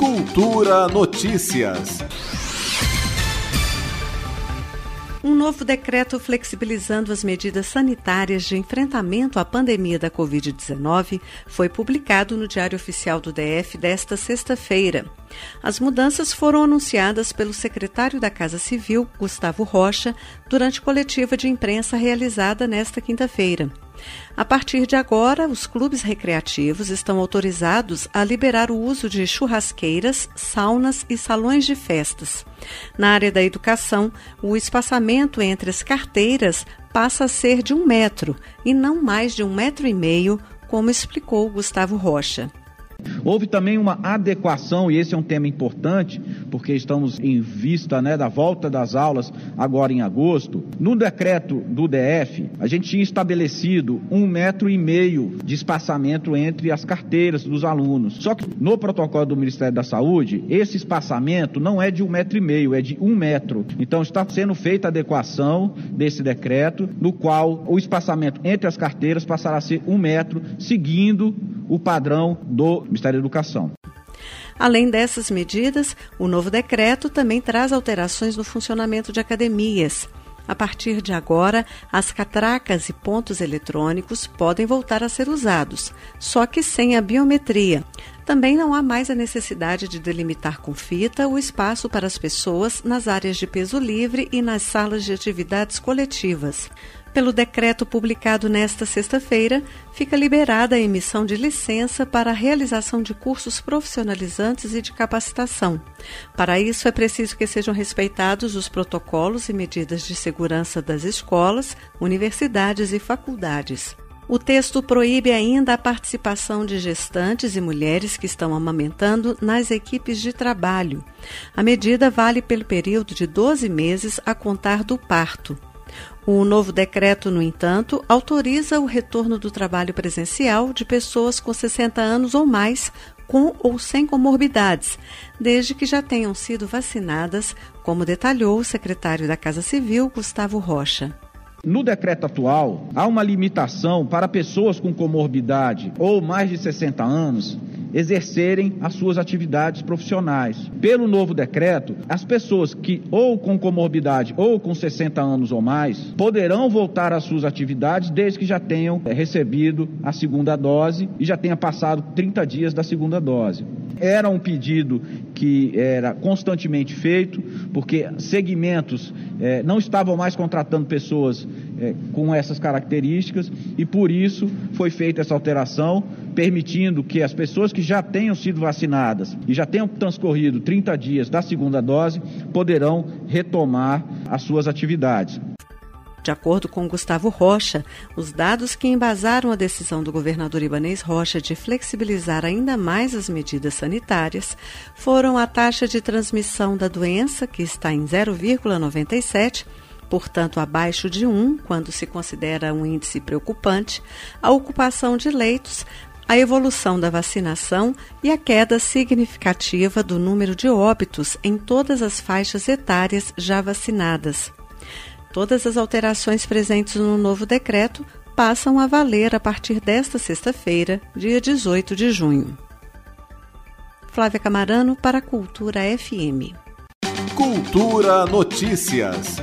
Cultura Notícias. Um novo decreto flexibilizando as medidas sanitárias de enfrentamento à pandemia da Covid-19 foi publicado no Diário Oficial do DF desta sexta-feira. As mudanças foram anunciadas pelo secretário da Casa Civil, Gustavo Rocha, durante coletiva de imprensa realizada nesta quinta-feira. A partir de agora, os clubes recreativos estão autorizados a liberar o uso de churrasqueiras, saunas e salões de festas. Na área da educação, o espaçamento entre as carteiras passa a ser de um metro e não mais de um metro e meio, como explicou Gustavo Rocha. Houve também uma adequação, e esse é um tema importante, porque estamos em vista né, da volta das aulas agora em agosto. No decreto do DF, a gente tinha estabelecido um metro e meio de espaçamento entre as carteiras dos alunos. Só que no protocolo do Ministério da Saúde, esse espaçamento não é de um metro e meio, é de um metro. Então está sendo feita a adequação desse decreto, no qual o espaçamento entre as carteiras passará a ser um metro, seguindo o padrão do Ministério da Educação. Além dessas medidas, o novo decreto também traz alterações no funcionamento de academias. A partir de agora, as catracas e pontos eletrônicos podem voltar a ser usados, só que sem a biometria. Também não há mais a necessidade de delimitar com fita o espaço para as pessoas nas áreas de peso livre e nas salas de atividades coletivas. Pelo decreto publicado nesta sexta-feira, fica liberada a emissão de licença para a realização de cursos profissionalizantes e de capacitação. Para isso, é preciso que sejam respeitados os protocolos e medidas de segurança das escolas, universidades e faculdades. O texto proíbe ainda a participação de gestantes e mulheres que estão amamentando nas equipes de trabalho. A medida vale pelo período de 12 meses a contar do parto. O novo decreto, no entanto, autoriza o retorno do trabalho presencial de pessoas com 60 anos ou mais, com ou sem comorbidades, desde que já tenham sido vacinadas, como detalhou o secretário da Casa Civil, Gustavo Rocha. No decreto atual, há uma limitação para pessoas com comorbidade ou mais de 60 anos exercerem as suas atividades profissionais. Pelo novo decreto, as pessoas que ou com comorbidade ou com 60 anos ou mais poderão voltar às suas atividades desde que já tenham eh, recebido a segunda dose e já tenha passado 30 dias da segunda dose. Era um pedido que era constantemente feito, porque segmentos eh, não estavam mais contratando pessoas eh, com essas características e por isso foi feita essa alteração, permitindo que as pessoas que já tenham sido vacinadas e já tenham transcorrido 30 dias da segunda dose poderão retomar as suas atividades. De acordo com Gustavo Rocha, os dados que embasaram a decisão do governador Ibanês Rocha de flexibilizar ainda mais as medidas sanitárias foram a taxa de transmissão da doença, que está em 0,97, portanto abaixo de 1, quando se considera um índice preocupante, a ocupação de leitos, a evolução da vacinação e a queda significativa do número de óbitos em todas as faixas etárias já vacinadas. Todas as alterações presentes no novo decreto passam a valer a partir desta sexta-feira, dia 18 de junho. Flávia Camarano para a Cultura FM. Cultura Notícias.